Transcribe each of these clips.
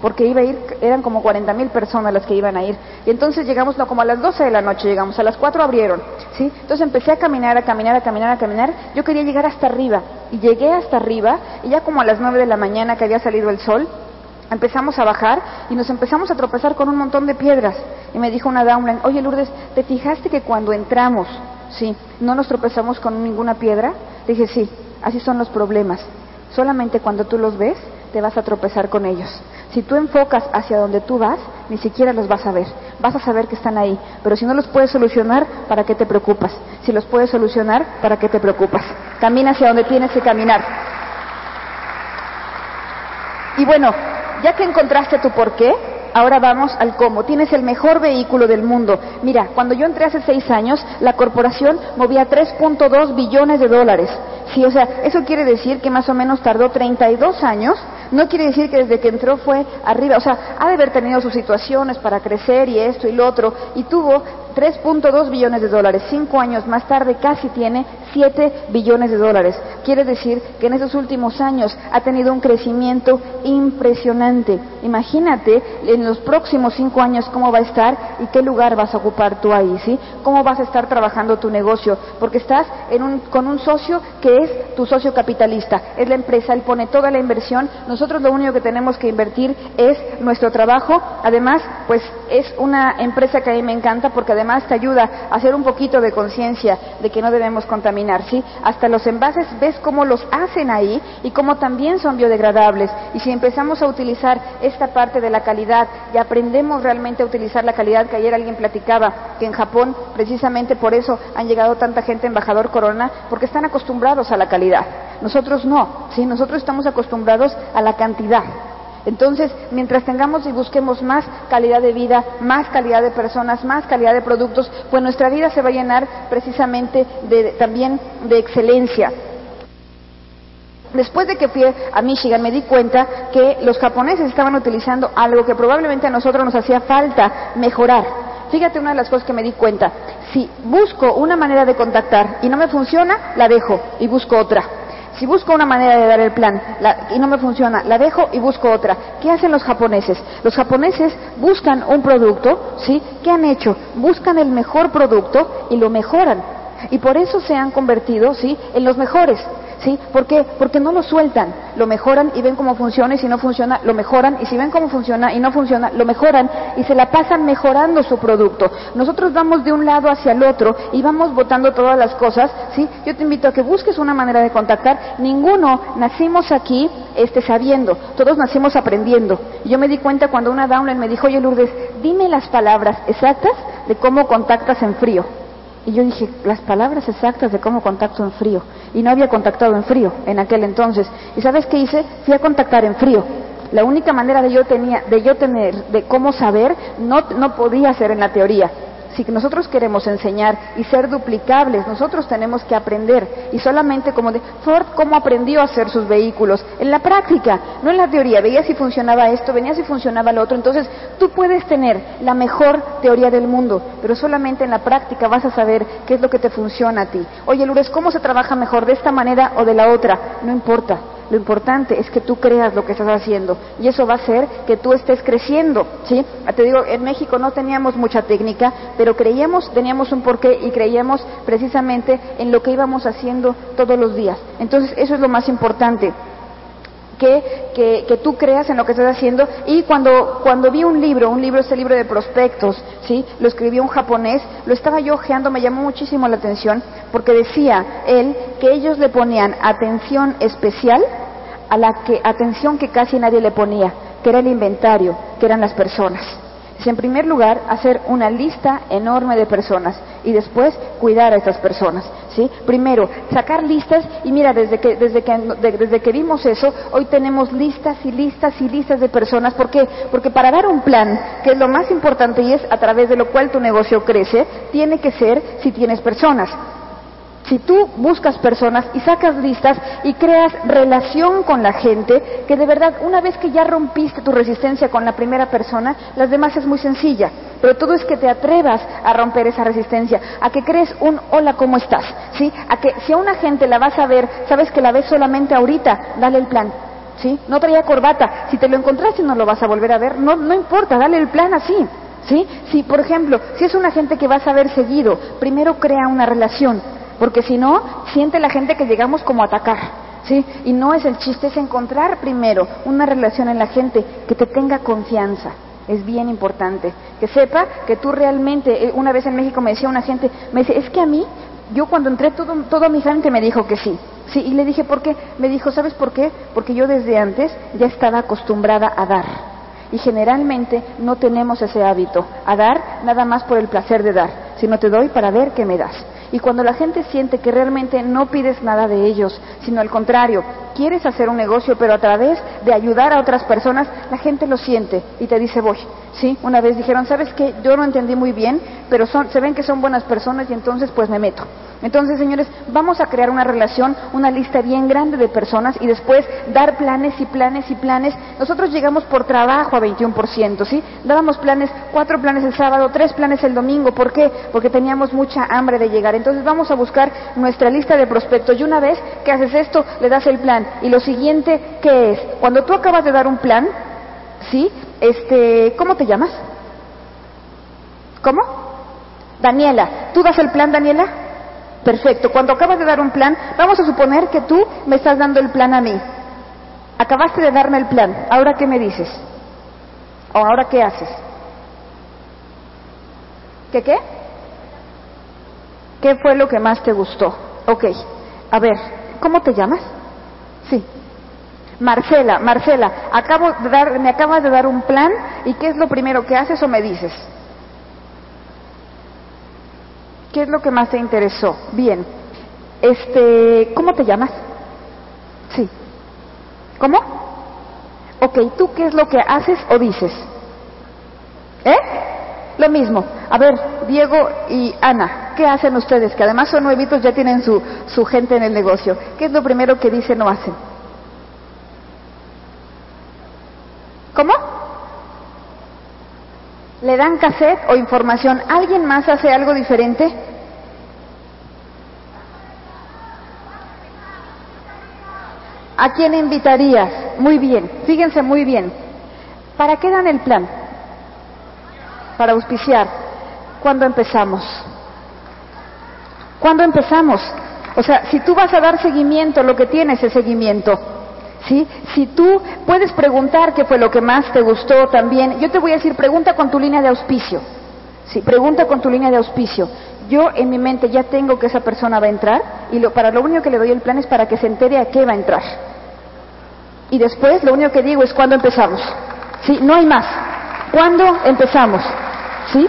porque iba a ir, eran como 40 mil personas las que iban a ir. Y entonces llegamos, no, como a las 12 de la noche llegamos, a las 4 abrieron, ¿sí? Entonces empecé a caminar, a caminar, a caminar, a caminar. Yo quería llegar hasta arriba, y llegué hasta arriba, y ya como a las 9 de la mañana que había salido el sol, empezamos a bajar y nos empezamos a tropezar con un montón de piedras. Y me dijo una downline, oye Lourdes, ¿te fijaste que cuando entramos, sí, no nos tropezamos con ninguna piedra? Dije, sí, así son los problemas. Solamente cuando tú los ves, te vas a tropezar con ellos. Si tú enfocas hacia donde tú vas, ni siquiera los vas a ver. Vas a saber que están ahí. Pero si no los puedes solucionar, ¿para qué te preocupas? Si los puedes solucionar, ¿para qué te preocupas? Camina hacia donde tienes que caminar. Y bueno, ya que encontraste tu por qué, ahora vamos al cómo. Tienes el mejor vehículo del mundo. Mira, cuando yo entré hace seis años, la corporación movía 3.2 billones de dólares. Sí, o sea, eso quiere decir que más o menos tardó 32 años. No quiere decir que desde que entró fue arriba. O sea, ha de haber tenido sus situaciones para crecer y esto y lo otro. Y tuvo 3.2 billones de dólares. Cinco años más tarde casi tiene 7 billones de dólares. Quiere decir que en esos últimos años ha tenido un crecimiento impresionante. Imagínate en los próximos cinco años cómo va a estar y qué lugar vas a ocupar tú ahí, ¿sí? Cómo vas a estar trabajando tu negocio, porque estás con un socio que es tu socio capitalista, es la empresa, él pone toda la inversión, nosotros lo único que tenemos que invertir es nuestro trabajo, además, pues es una empresa que a mí me encanta porque además te ayuda a hacer un poquito de conciencia de que no debemos contaminar, ¿sí? Hasta los envases ves cómo los hacen ahí y cómo también son biodegradables. Y si empezamos a utilizar esta parte de la calidad y aprendemos realmente a utilizar la calidad, que ayer alguien platicaba, que en Japón precisamente por eso han llegado tanta gente embajador Corona, porque están acostumbrados a la calidad. Nosotros no, ¿sí? Nosotros estamos acostumbrados a la cantidad. Entonces, mientras tengamos y busquemos más calidad de vida, más calidad de personas, más calidad de productos, pues nuestra vida se va a llenar precisamente también de excelencia. Después de que fui a Michigan me di cuenta que los japoneses estaban utilizando algo que probablemente a nosotros nos hacía falta mejorar. Fíjate una de las cosas que me di cuenta. Si busco una manera de contactar y no me funciona, la dejo y busco otra. Si busco una manera de dar el plan y no me funciona, la dejo y busco otra. ¿Qué hacen los japoneses? Los japoneses buscan un producto, ¿sí? ¿Qué han hecho? Buscan el mejor producto y lo mejoran. Y por eso se han convertido, ¿sí? En los mejores. ¿Sí? ¿Por qué? Porque no lo sueltan, lo mejoran y ven cómo funciona y si no funciona, lo mejoran y si ven cómo funciona y no funciona, lo mejoran y se la pasan mejorando su producto. Nosotros vamos de un lado hacia el otro y vamos votando todas las cosas, ¿sí? Yo te invito a que busques una manera de contactar. Ninguno nacimos aquí este, sabiendo, todos nacimos aprendiendo. yo me di cuenta cuando una downline me dijo, oye Lourdes, dime las palabras exactas de cómo contactas en frío. Y yo dije, las palabras exactas de cómo contacto en frío. Y no había contactado en frío en aquel entonces. ¿Y sabes qué hice? Fui a contactar en frío. La única manera de yo, tenía, de yo tener, de cómo saber, no, no podía ser en la teoría si nosotros queremos enseñar y ser duplicables, nosotros tenemos que aprender. Y solamente como de Ford, cómo aprendió a hacer sus vehículos, en la práctica, no en la teoría. Veía si funcionaba esto, venía si funcionaba lo otro. Entonces, tú puedes tener la mejor teoría del mundo, pero solamente en la práctica vas a saber qué es lo que te funciona a ti. Oye, Lourdes, ¿cómo se trabaja mejor de esta manera o de la otra? No importa. Lo importante es que tú creas lo que estás haciendo y eso va a hacer que tú estés creciendo, ¿sí? Te digo, en México no teníamos mucha técnica, pero creíamos, teníamos un porqué y creíamos precisamente en lo que íbamos haciendo todos los días. Entonces, eso es lo más importante. Que, que, tú creas en lo que estás haciendo. Y cuando, cuando vi un libro, un libro, este libro de prospectos, ¿sí? Lo escribió un japonés, lo estaba yo ojeando, me llamó muchísimo la atención, porque decía él que ellos le ponían atención especial a la que, atención que casi nadie le ponía, que era el inventario, que eran las personas en primer lugar, hacer una lista enorme de personas y después cuidar a esas personas. ¿sí? Primero, sacar listas y mira, desde que, desde, que, desde que vimos eso, hoy tenemos listas y listas y listas de personas. ¿Por qué? Porque para dar un plan, que es lo más importante y es a través de lo cual tu negocio crece, tiene que ser si tienes personas. Si tú buscas personas y sacas listas y creas relación con la gente, que de verdad una vez que ya rompiste tu resistencia con la primera persona, las demás es muy sencilla. Pero todo es que te atrevas a romper esa resistencia, a que crees un hola, ¿cómo estás? ¿Sí? A que si a una gente la vas a ver, sabes que la ves solamente ahorita, dale el plan. ¿sí? No traía corbata. Si te lo encontraste no lo vas a volver a ver, no, no importa, dale el plan así. ¿Sí? Si, por ejemplo, si es una gente que vas a ver seguido, primero crea una relación, porque si no, siente la gente que llegamos como atacar. ¿Sí? Y no es el chiste, es encontrar primero una relación en la gente que te tenga confianza. Es bien importante. Que sepa que tú realmente, eh, una vez en México me decía una gente, me dice, es que a mí, yo cuando entré, todo, toda mi gente me dijo que sí. Sí, y le dije, ¿por qué? Me dijo, ¿sabes por qué? Porque yo desde antes ya estaba acostumbrada a dar. Y generalmente no tenemos ese hábito, a dar nada más por el placer de dar, sino te doy para ver qué me das. Y cuando la gente siente que realmente no pides nada de ellos, sino al contrario, quieres hacer un negocio, pero a través de ayudar a otras personas, la gente lo siente y te dice voy. ¿Sí? Una vez dijeron, ¿sabes qué? Yo no entendí muy bien, pero son, se ven que son buenas personas y entonces pues me meto. Entonces, señores, vamos a crear una relación, una lista bien grande de personas y después dar planes y planes y planes. Nosotros llegamos por trabajo a 21%, ¿sí? Dábamos planes, cuatro planes el sábado, tres planes el domingo. ¿Por qué? Porque teníamos mucha hambre de llegar. Entonces vamos a buscar nuestra lista de prospectos y una vez que haces esto, le das el plan. Y lo siguiente, ¿qué es? Cuando tú acabas de dar un plan, ¿sí? Este, ¿cómo te llamas? ¿Cómo? Daniela. ¿Tú das el plan, Daniela? Perfecto. Cuando acabas de dar un plan, vamos a suponer que tú me estás dando el plan a mí. Acabaste de darme el plan. ¿Ahora qué me dices? ¿O ahora qué haces? ¿Qué qué? ¿Qué fue lo que más te gustó? Ok. A ver, ¿cómo te llamas? Sí. Marcela, Marcela, acabo de dar, me acabas de dar un plan y ¿qué es lo primero que haces o me dices? ¿Qué es lo que más te interesó? Bien. Este, ¿cómo te llamas? Sí. ¿Cómo? Ok, ¿tú qué es lo que haces o dices? ¿Eh? Lo mismo. A ver, Diego y Ana, ¿qué hacen ustedes? Que además son nuevitos, ya tienen su, su gente en el negocio. ¿Qué es lo primero que dicen o hacen? ¿Cómo? ¿Le dan cassette o información? ¿Alguien más hace algo diferente? ¿A quién invitarías? Muy bien, fíjense muy bien. ¿Para qué dan el plan? Para auspiciar. ¿Cuándo empezamos? ¿Cuándo empezamos? O sea, si tú vas a dar seguimiento, lo que tienes es seguimiento. ¿Sí? Si tú puedes preguntar qué fue lo que más te gustó también, yo te voy a decir, pregunta con tu línea de auspicio. Sí, pregunta con tu línea de auspicio. Yo en mi mente ya tengo que esa persona va a entrar y lo, para lo único que le doy el plan es para que se entere a qué va a entrar. Y después lo único que digo es cuándo empezamos. ¿Sí? No hay más. ¿Cuándo empezamos? ¿Sí?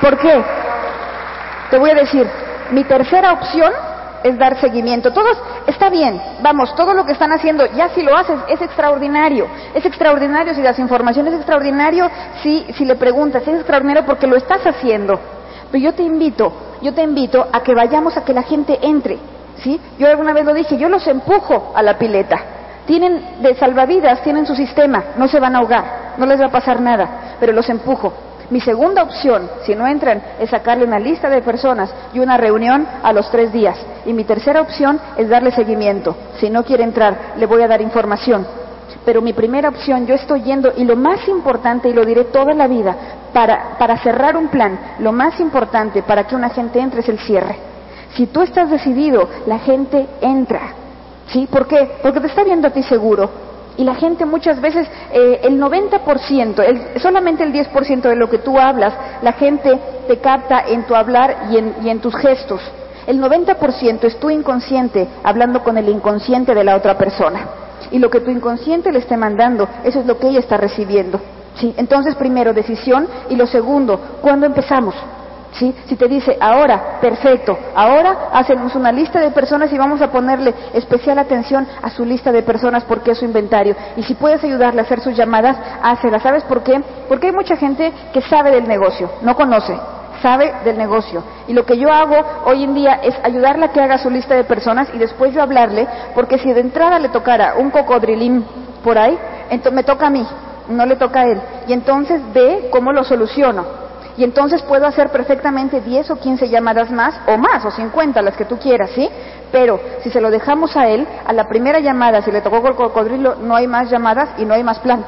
¿Por qué? Te voy a decir, mi tercera opción es dar seguimiento. Todos, está bien, vamos, todo lo que están haciendo, ya si lo haces, es extraordinario. Es extraordinario si das información, es extraordinario si, si le preguntas, es extraordinario porque lo estás haciendo. Pero yo te invito, yo te invito a que vayamos a que la gente entre. ¿Sí? Yo alguna vez lo dije, yo los empujo a la pileta. Tienen de salvavidas, tienen su sistema, no se van a ahogar, no les va a pasar nada, pero los empujo. Mi segunda opción, si no entran, es sacarle una lista de personas y una reunión a los tres días. Y mi tercera opción es darle seguimiento. Si no quiere entrar, le voy a dar información. Pero mi primera opción, yo estoy yendo, y lo más importante, y lo diré toda la vida, para, para cerrar un plan, lo más importante para que una gente entre es el cierre. Si tú estás decidido, la gente entra. ¿Sí? ¿Por qué? Porque te está viendo a ti seguro, y la gente muchas veces, eh, el 90%, el, solamente el 10% de lo que tú hablas, la gente te capta en tu hablar y en, y en tus gestos. El 90% es tu inconsciente hablando con el inconsciente de la otra persona. Y lo que tu inconsciente le esté mandando, eso es lo que ella está recibiendo. ¿sí? Entonces, primero, decisión. Y lo segundo, ¿cuándo empezamos? ¿Sí? Si te dice, ahora, perfecto, ahora hacemos una lista de personas y vamos a ponerle especial atención a su lista de personas porque es su inventario. Y si puedes ayudarle a hacer sus llamadas, hácelas. ¿Sabes por qué? Porque hay mucha gente que sabe del negocio, no conoce, sabe del negocio. Y lo que yo hago hoy en día es ayudarle a que haga su lista de personas y después yo hablarle, porque si de entrada le tocara un cocodrilín por ahí, me toca a mí, no le toca a él. Y entonces ve cómo lo soluciono. Y entonces puedo hacer perfectamente 10 o 15 llamadas más, o más, o 50, las que tú quieras, ¿sí? Pero si se lo dejamos a él, a la primera llamada, si le tocó el cocodrilo, no hay más llamadas y no hay más plan.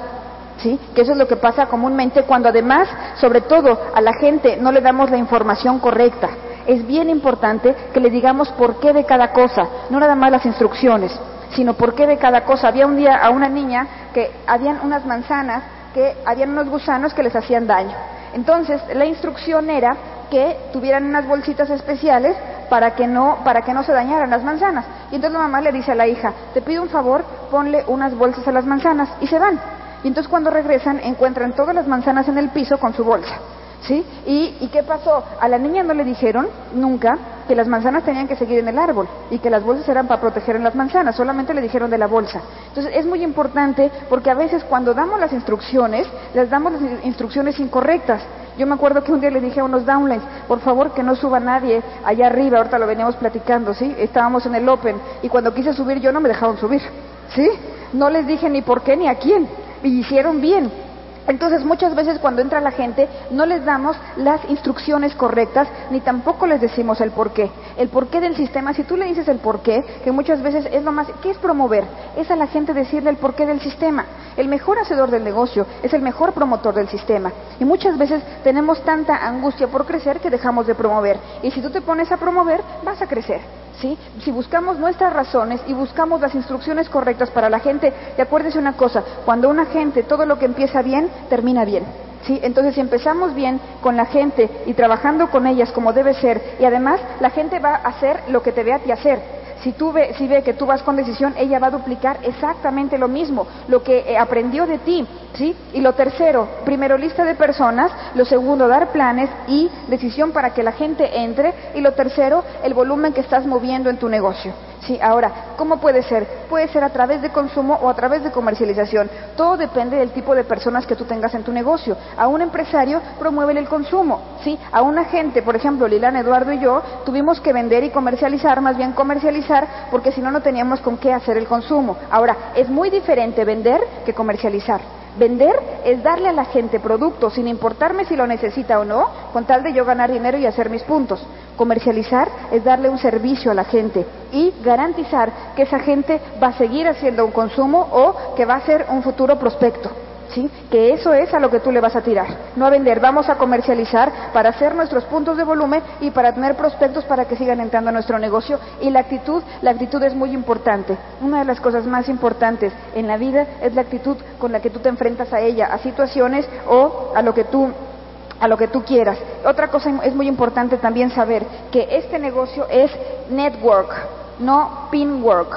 ¿Sí? Que eso es lo que pasa comúnmente cuando además, sobre todo, a la gente no le damos la información correcta. Es bien importante que le digamos por qué de cada cosa, no nada más las instrucciones, sino por qué de cada cosa. Había un día a una niña que habían unas manzanas que habían unos gusanos que les hacían daño. Entonces, la instrucción era que tuvieran unas bolsitas especiales para que no para que no se dañaran las manzanas. Y entonces la mamá le dice a la hija, "Te pido un favor, ponle unas bolsas a las manzanas" y se van. Y entonces cuando regresan encuentran todas las manzanas en el piso con su bolsa. ¿Sí? ¿Y, ¿Y qué pasó? A la niña no le dijeron nunca que las manzanas tenían que seguir en el árbol y que las bolsas eran para proteger en las manzanas, solamente le dijeron de la bolsa. Entonces es muy importante porque a veces cuando damos las instrucciones, les damos las instrucciones incorrectas. Yo me acuerdo que un día le dije a unos downlines, por favor que no suba nadie allá arriba, ahorita lo veníamos platicando, ¿sí? Estábamos en el Open y cuando quise subir yo no me dejaron subir, ¿sí? No les dije ni por qué ni a quién y hicieron bien. Entonces muchas veces cuando entra la gente no les damos las instrucciones correctas ni tampoco les decimos el porqué. El porqué del sistema, si tú le dices el porqué, que muchas veces es lo más, ¿qué es promover? Es a la gente decirle el porqué del sistema. El mejor hacedor del negocio es el mejor promotor del sistema. Y muchas veces tenemos tanta angustia por crecer que dejamos de promover. Y si tú te pones a promover, vas a crecer. ¿Sí? Si buscamos nuestras razones y buscamos las instrucciones correctas para la gente, y acuérdese una cosa, cuando una gente todo lo que empieza bien, termina bien. ¿Sí? Entonces, si empezamos bien con la gente y trabajando con ellas como debe ser, y además la gente va a hacer lo que te ve a ti hacer. Si, tú ve, si ve que tú vas con decisión, ella va a duplicar exactamente lo mismo, lo que eh, aprendió de ti. ¿sí? Y lo tercero, primero lista de personas, lo segundo, dar planes y decisión para que la gente entre, y lo tercero, el volumen que estás moviendo en tu negocio. Sí, ahora, ¿cómo puede ser? Puede ser a través de consumo o a través de comercialización. Todo depende del tipo de personas que tú tengas en tu negocio. A un empresario promueve el consumo, ¿sí? A un agente, por ejemplo, Lilán, Eduardo y yo, tuvimos que vender y comercializar, más bien comercializar, porque si no, no teníamos con qué hacer el consumo. Ahora, es muy diferente vender que comercializar. Vender es darle a la gente producto sin importarme si lo necesita o no, con tal de yo ganar dinero y hacer mis puntos. Comercializar es darle un servicio a la gente y garantizar que esa gente va a seguir haciendo un consumo o que va a ser un futuro prospecto. ¿Sí? Que eso es a lo que tú le vas a tirar. No a vender, vamos a comercializar para hacer nuestros puntos de volumen y para tener prospectos para que sigan entrando a nuestro negocio. Y la actitud, la actitud es muy importante. Una de las cosas más importantes en la vida es la actitud con la que tú te enfrentas a ella, a situaciones o a lo que tú a lo que tú quieras. Otra cosa es muy importante también saber que este negocio es network, no pinwork.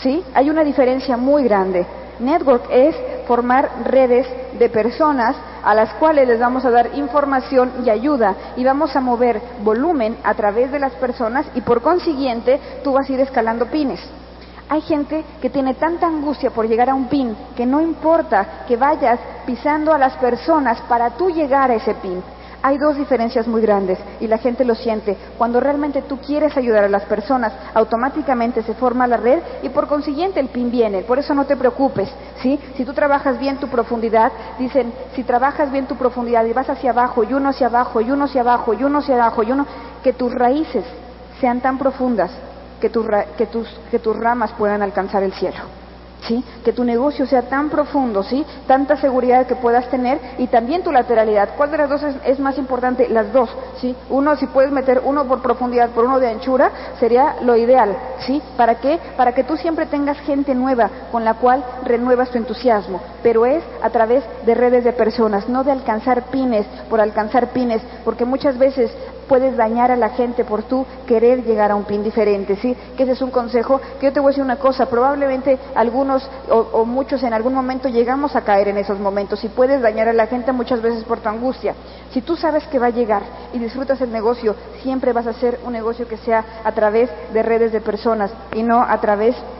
¿Sí? Hay una diferencia muy grande. Network es formar redes de personas a las cuales les vamos a dar información y ayuda y vamos a mover volumen a través de las personas y por consiguiente tú vas a ir escalando pines. Hay gente que tiene tanta angustia por llegar a un pin que no importa que vayas pisando a las personas para tú llegar a ese pin. Hay dos diferencias muy grandes y la gente lo siente. Cuando realmente tú quieres ayudar a las personas, automáticamente se forma la red y por consiguiente el pin viene. Por eso no te preocupes, ¿sí? Si tú trabajas bien tu profundidad, dicen, si trabajas bien tu profundidad y vas hacia abajo y uno hacia abajo y uno hacia abajo y uno hacia abajo y uno, que tus raíces sean tan profundas que, que, tus, que tus ramas puedan alcanzar el cielo. ¿Sí? Que tu negocio sea tan profundo, ¿sí? Tanta seguridad que puedas tener y también tu lateralidad. ¿Cuál de las dos es, más importante? Las dos, ¿sí? Uno, si puedes meter uno por profundidad por uno de anchura, sería lo ideal, ¿sí? ¿Para qué? Para que tú siempre tengas gente nueva con la cual renuevas tu entusiasmo. Pero es a través de redes de personas, no de alcanzar pines por alcanzar pines, porque muchas veces puedes dañar a la gente por tú querer llegar a un pin diferente, ¿sí? Que ese es un consejo que yo te voy a decir una cosa, probablemente algunos o, muchos en algún momento llegamos a caer en esos momentos y puedes dañar a la gente muchas veces por tu angustia. Si tú sabes que va a llegar y disfrutas el negocio, siempre vas a hacer un negocio que sea a través de redes de personas y no a través de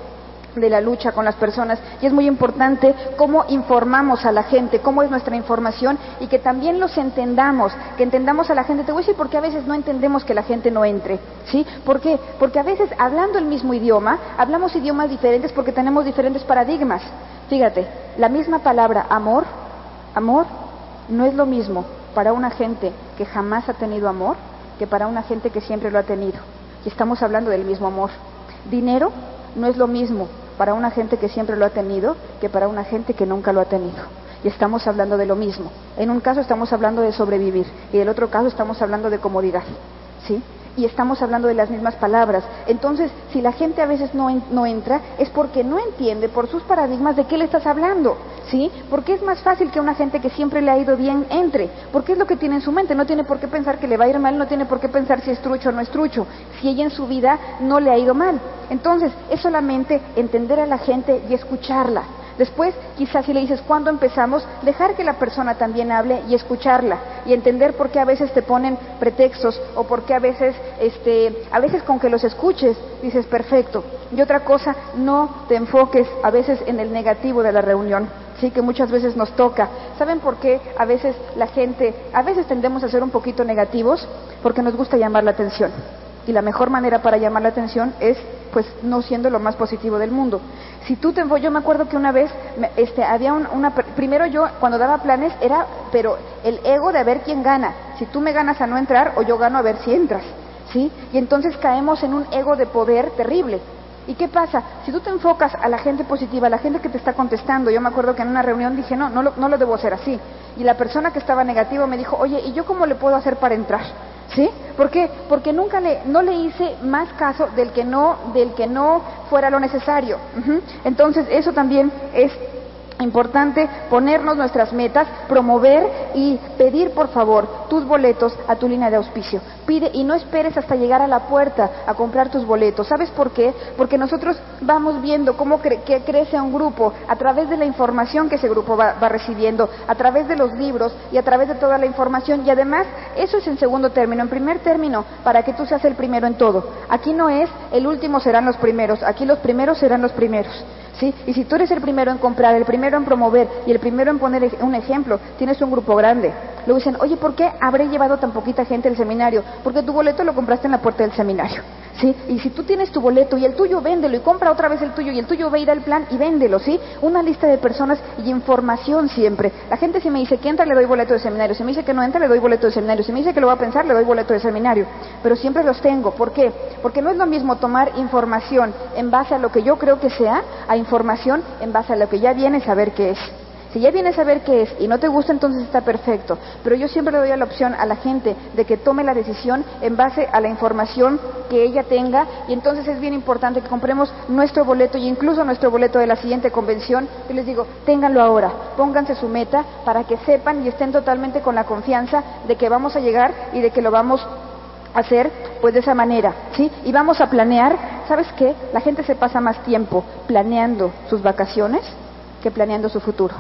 la lucha con las personas y es muy importante cómo informamos a la gente, cómo es nuestra información y que también los entendamos, que entendamos a la gente. Te voy a decir por qué a veces no entendemos que la gente no entre, ¿sí? ¿Por qué? Porque a veces hablando el mismo idioma, hablamos idiomas diferentes porque tenemos diferentes paradigmas. Fíjate, la misma palabra amor, amor, no es lo mismo para una gente que jamás ha tenido amor que para una gente que siempre lo ha tenido. Y estamos hablando del mismo amor. Dinero no es lo mismo para una gente que siempre lo ha tenido que para una gente que nunca lo ha tenido. Y estamos hablando de lo mismo. En un caso estamos hablando de sobrevivir y en el otro caso estamos hablando de comodidad. ¿Sí? Y estamos hablando de las mismas palabras. Entonces, si la gente a veces no, no, entra, es porque no entiende por sus paradigmas de qué le estás hablando, ¿sí? Porque es más fácil que una gente que siempre le ha ido bien entre, porque es lo que tiene en su mente, no tiene por qué pensar que le va a ir mal, no tiene por qué pensar si es trucho o no es trucho, si ella en su vida no le ha ido mal. Entonces, es solamente entender a la gente y escucharla. Después, quizás si le dices cuándo empezamos, dejar que la persona también hable y escucharla y entender por qué a veces te ponen pretextos o por qué a veces, este, a veces con que los escuches dices perfecto. Y otra cosa, no te enfoques a veces en el negativo de la reunión. Sí, que muchas veces nos toca. ¿Saben por qué a veces la gente, a veces tendemos a ser un poquito negativos? Porque nos gusta llamar la atención. Y la mejor manera para llamar la atención es pues no siendo lo más positivo del mundo. Si tú te yo me acuerdo que una vez este había una primero yo cuando daba planes era pero el ego de a ver quién gana, si tú me ganas a no entrar o yo gano a ver si entras, ¿sí? Y entonces caemos en un ego de poder terrible. ¿Y qué pasa? Si tú te enfocas a la gente positiva, a la gente que te está contestando, yo me acuerdo que en una reunión dije, no, no lo, no lo debo hacer así. Y la persona que estaba negativa me dijo, oye, ¿y yo cómo le puedo hacer para entrar? ¿Sí? ¿Por qué? Porque nunca le, no le hice más caso del que no, del que no fuera lo necesario. Entonces, eso también es Importante ponernos nuestras metas, promover y pedir por favor tus boletos a tu línea de auspicio. Pide y no esperes hasta llegar a la puerta a comprar tus boletos. ¿Sabes por qué? Porque nosotros vamos viendo cómo crece un grupo a través de la información que ese grupo va, va recibiendo, a través de los libros y a través de toda la información. Y además, eso es en segundo término. En primer término, para que tú seas el primero en todo. Aquí no es el último serán los primeros, aquí los primeros serán los primeros. ¿Sí? Y si tú eres el primero en comprar, el primero en promover y el primero en poner un ejemplo, tienes un grupo grande. Luego dicen, oye, ¿por qué habré llevado tan poquita gente al seminario? Porque tu boleto lo compraste en la puerta del seminario. ¿Sí? Y si tú tienes tu boleto y el tuyo, véndelo y compra otra vez el tuyo y el tuyo ve a ir al plan y véndelo, ¿sí? Una lista de personas y información siempre. La gente si me dice que entra le doy boleto de seminario, si me dice que no entra le doy boleto de seminario, si me dice que lo va a pensar le doy boleto de seminario. Pero siempre los tengo. ¿Por qué? Porque no es lo mismo tomar información en base a lo que yo creo que sea, a información en base a lo que ya viene saber qué es. Si ya vienes a ver qué es y no te gusta, entonces está perfecto. Pero yo siempre le doy la opción a la gente de que tome la decisión en base a la información que ella tenga y entonces es bien importante que compremos nuestro boleto y incluso nuestro boleto de la siguiente convención. Yo les digo, ténganlo ahora, pónganse su meta para que sepan y estén totalmente con la confianza de que vamos a llegar y de que lo vamos a hacer pues de esa manera, ¿sí? Y vamos a planear, ¿sabes qué? La gente se pasa más tiempo planeando sus vacaciones que planeando su futuro.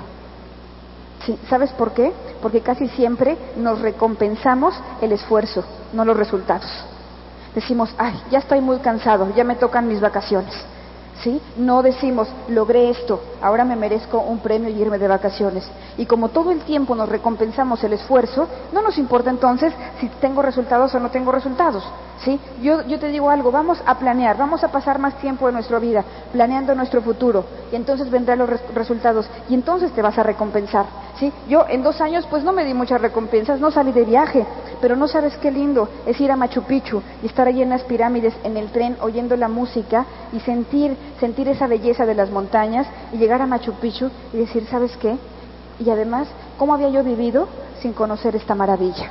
¿Sabes por qué? Porque casi siempre nos recompensamos el esfuerzo, no los resultados. Decimos, ay, ya estoy muy cansado, ya me tocan mis vacaciones. ¿Sí? No decimos, logré esto, ahora me merezco un premio y irme de vacaciones. Y como todo el tiempo nos recompensamos el esfuerzo, no nos importa entonces si tengo resultados o no tengo resultados. ¿Sí? Yo, yo te digo algo, vamos a planear, vamos a pasar más tiempo de nuestra vida planeando nuestro futuro y entonces vendrán los resultados y entonces te vas a recompensar. ¿Sí? Yo en dos años pues no me di muchas recompensas, no salí de viaje, pero no sabes qué lindo es ir a Machu Picchu y estar allí en las pirámides, en el tren, oyendo la música y sentir, sentir esa belleza de las montañas y llegar a Machu Picchu y decir, ¿sabes qué? Y además, ¿cómo había yo vivido sin conocer esta maravilla?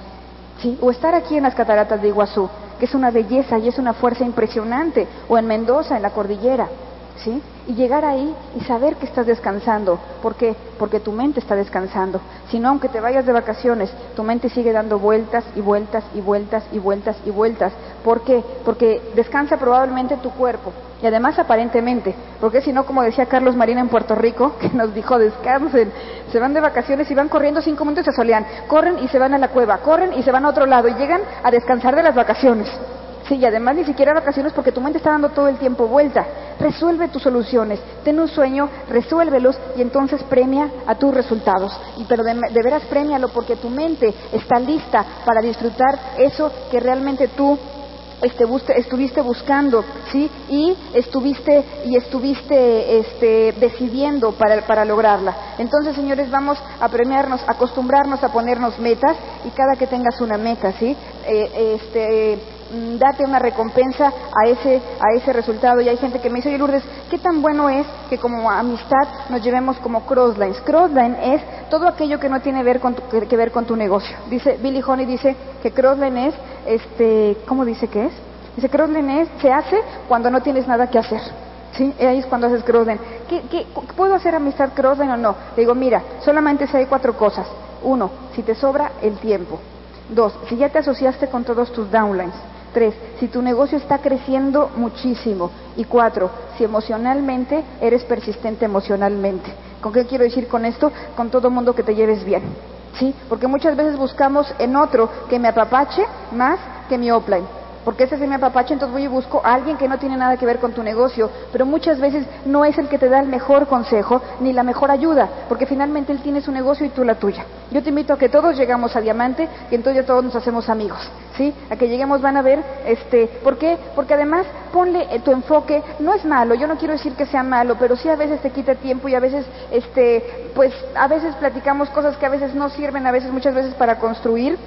¿Sí? O estar aquí en las cataratas de Iguazú que es una belleza y es una fuerza impresionante, o en Mendoza, en la cordillera, ¿sí? Y llegar ahí y saber que estás descansando. ¿Por qué? Porque tu mente está descansando. Si no, aunque te vayas de vacaciones, tu mente sigue dando vueltas y vueltas y vueltas y vueltas y vueltas. ¿Por qué? Porque descansa probablemente tu cuerpo. Y además aparentemente, porque si no, como decía Carlos Marina en Puerto Rico, que nos dijo descansen, se van de vacaciones y van corriendo cinco minutos y se solean, corren y se van a la cueva, corren y se van a otro lado y llegan a descansar de las vacaciones. Sí, y además ni siquiera vacaciones porque tu mente está dando todo el tiempo vuelta. Resuelve tus soluciones, ten un sueño, resuélvelos y entonces premia a tus resultados. Pero de, veras premialo porque tu mente está lista para disfrutar eso que realmente tú este, estuviste buscando, ¿sí? Y estuviste, y estuviste este, decidiendo para, para lograrla. Entonces, señores, vamos a premiarnos, acostumbrarnos a ponernos metas y cada que tengas una meta, ¿sí? Eh, este, date una recompensa a ese, a ese resultado. Y hay gente que me dice, oye Lourdes, ¿qué tan bueno es que como amistad nos llevemos como crosslines? Crossline es todo aquello que no tiene ver con que ver con tu negocio. Dice, Billy Honey dice que crossline es, este, ¿cómo dice que es? Dice, crossline es, se hace cuando no tienes nada que hacer. ¿Sí? Ahí es cuando haces crossline. ¿Qué, qué, puedo hacer amistad crossline o no? Le digo, mira, solamente si hay cuatro cosas. Uno, si te sobra el tiempo. Dos, si ya te asociaste con todos tus downlines. Tres, si tu negocio está creciendo muchísimo. Y cuatro, si emocionalmente eres persistente emocionalmente. ¿Con qué quiero decir con esto? Con todo mundo que te lleves bien. ¿Sí? Porque muchas veces buscamos en otro que me apapache más que mi offline porque ese es mi apapache, entonces voy y busco a alguien que no tiene nada que ver con tu negocio, pero muchas veces no es el que te da el mejor consejo ni la mejor ayuda, porque finalmente él tiene su negocio y tú la tuya. Yo te invito a que todos llegamos a diamante y entonces ya todos nos hacemos amigos, ¿sí? A que lleguemos van a ver, este, ¿por qué? Porque además ponle tu enfoque, no es malo, yo no quiero decir que sea malo, pero sí a veces te quita tiempo y a veces, este, pues a veces platicamos cosas que a veces no sirven, a veces muchas veces para construir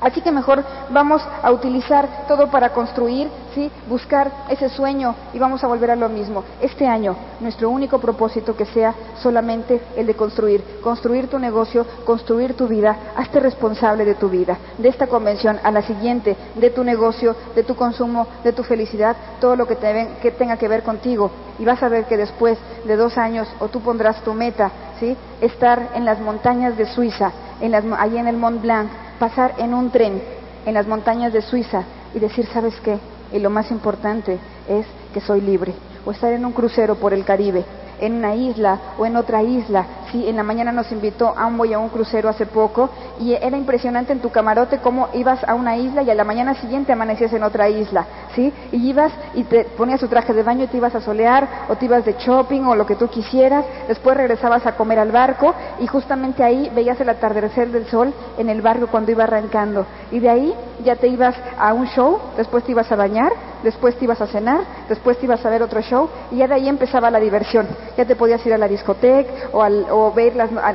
Así que mejor vamos a utilizar todo para construir, ¿sí? buscar ese sueño y vamos a volver a lo mismo. Este año, nuestro único propósito que sea solamente el de construir. Construir tu negocio, construir tu vida, hazte responsable de tu vida, de esta convención a la siguiente, de tu negocio, de tu consumo, de tu felicidad, todo lo que, que tenga que ver contigo. Y vas a ver que después de dos años, o tú pondrás tu meta, ¿sí? estar en las montañas de Suiza, en las, allí en el Mont Blanc, pasar en un tren en las montañas de Suiza y decir, ¿sabes qué? Y lo más importante es que soy libre. O estar en un crucero por el Caribe en una isla o en otra isla. En la mañana nos invitó a un, a un crucero hace poco y era impresionante en tu camarote cómo ibas a una isla y a la mañana siguiente amanecías en otra isla, ¿sí? Y ibas y te ponías tu traje de baño y te ibas a solear o te ibas de shopping o lo que tú quisieras, después regresabas a comer al barco y justamente ahí veías el atardecer del sol en el barco cuando iba arrancando y de ahí ya te ibas a un show, después te ibas a bañar, después te ibas a cenar, después te ibas a ver otro show y ya de ahí empezaba la diversión ya te podías ir a la discoteca o, al, o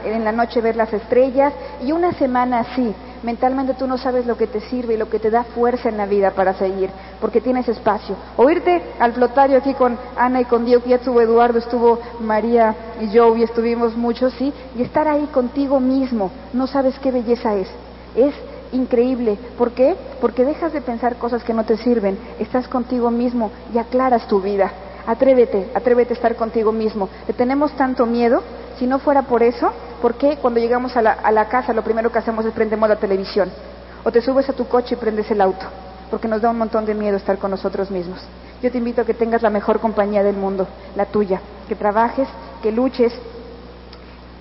en la noche ver las estrellas y una semana así. Mentalmente tú no sabes lo que te sirve y lo que te da fuerza en la vida para seguir, porque tienes espacio. O irte al flotario aquí con Ana y con Diego, ya estuvo Eduardo, estuvo María y yo, y estuvimos muchos, ¿sí? Y estar ahí contigo mismo, no sabes qué belleza es. Es increíble. ¿Por qué? Porque dejas de pensar cosas que no te sirven, estás contigo mismo y aclaras tu vida. Atrévete, atrévete a estar contigo mismo. Le tenemos tanto miedo. Si no fuera por eso, ¿por qué cuando llegamos a la, a la casa lo primero que hacemos es prendemos la televisión? O te subes a tu coche y prendes el auto, porque nos da un montón de miedo estar con nosotros mismos. Yo te invito a que tengas la mejor compañía del mundo, la tuya, que trabajes, que luches,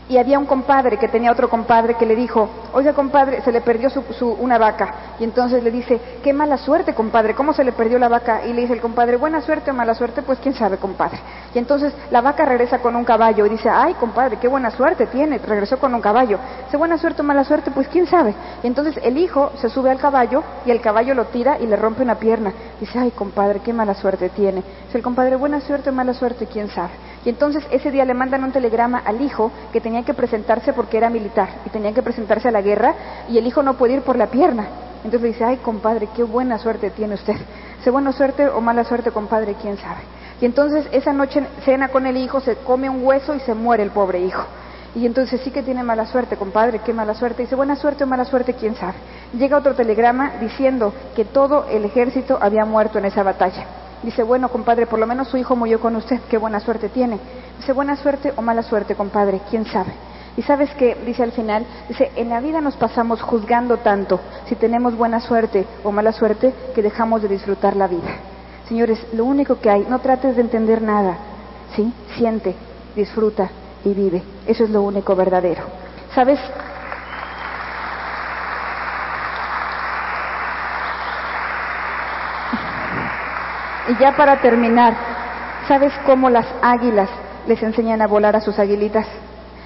y había un compadre que tenía otro compadre que le dijo, oiga compadre, se le perdió su, su, una vaca. Y entonces le dice, qué mala suerte compadre, ¿cómo se le perdió la vaca? Y le dice el compadre, buena suerte o mala suerte, pues quién sabe compadre. Y entonces la vaca regresa con un caballo y dice, ay compadre, qué buena suerte tiene, regresó con un caballo. Dice, buena suerte o mala suerte, pues quién sabe. Y entonces el hijo se sube al caballo y el caballo lo tira y le rompe una pierna. Dice, ay compadre, qué mala suerte tiene. Dice el compadre, buena suerte o mala suerte, quién sabe. Y entonces ese día le mandan un telegrama al hijo que tenía que presentarse porque era militar y tenía que presentarse a la guerra y el hijo no puede ir por la pierna. Entonces dice, ay compadre, qué buena suerte tiene usted. Dice, buena suerte o mala suerte, compadre, quién sabe. Y entonces esa noche cena con el hijo, se come un hueso y se muere el pobre hijo. Y entonces sí que tiene mala suerte, compadre, qué mala suerte. Dice, buena suerte o mala suerte, quién sabe. Llega otro telegrama diciendo que todo el ejército había muerto en esa batalla. Dice, bueno, compadre, por lo menos su hijo murió con usted, qué buena suerte tiene. Dice, buena suerte o mala suerte, compadre, quién sabe. Y sabes que, dice al final, dice, en la vida nos pasamos juzgando tanto si tenemos buena suerte o mala suerte que dejamos de disfrutar la vida. Señores, lo único que hay, no trates de entender nada, ¿sí? Siente, disfruta y vive. Eso es lo único verdadero. ¿Sabes? Y ya para terminar, ¿sabes cómo las águilas les enseñan a volar a sus aguilitas?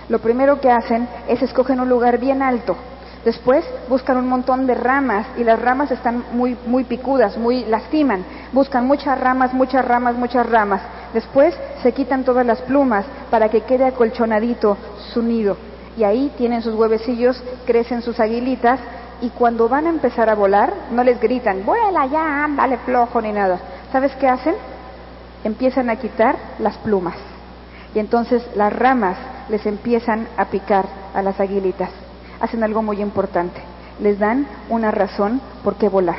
Lo primero que hacen es escogen un lugar bien alto, Después buscan un montón de ramas y las ramas están muy, muy picudas, muy lastiman. Buscan muchas ramas, muchas ramas, muchas ramas. Después se quitan todas las plumas para que quede acolchonadito su nido. Y ahí tienen sus huevecillos, crecen sus aguilitas y cuando van a empezar a volar, no les gritan, vuela ya, dale flojo ni nada. ¿Sabes qué hacen? Empiezan a quitar las plumas. Y entonces las ramas les empiezan a picar a las aguilitas hacen algo muy importante. Les dan una razón por qué volar.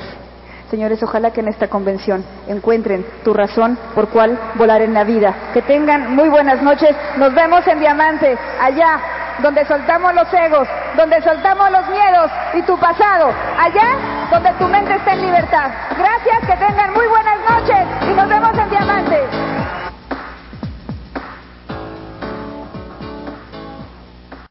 Señores, ojalá que en esta convención encuentren tu razón por cuál volar en la vida. Que tengan muy buenas noches. Nos vemos en Diamante, allá donde soltamos los egos, donde soltamos los miedos y tu pasado, allá donde tu mente está en libertad. Gracias, que tengan muy buenas noches y nos vemos en Diamante.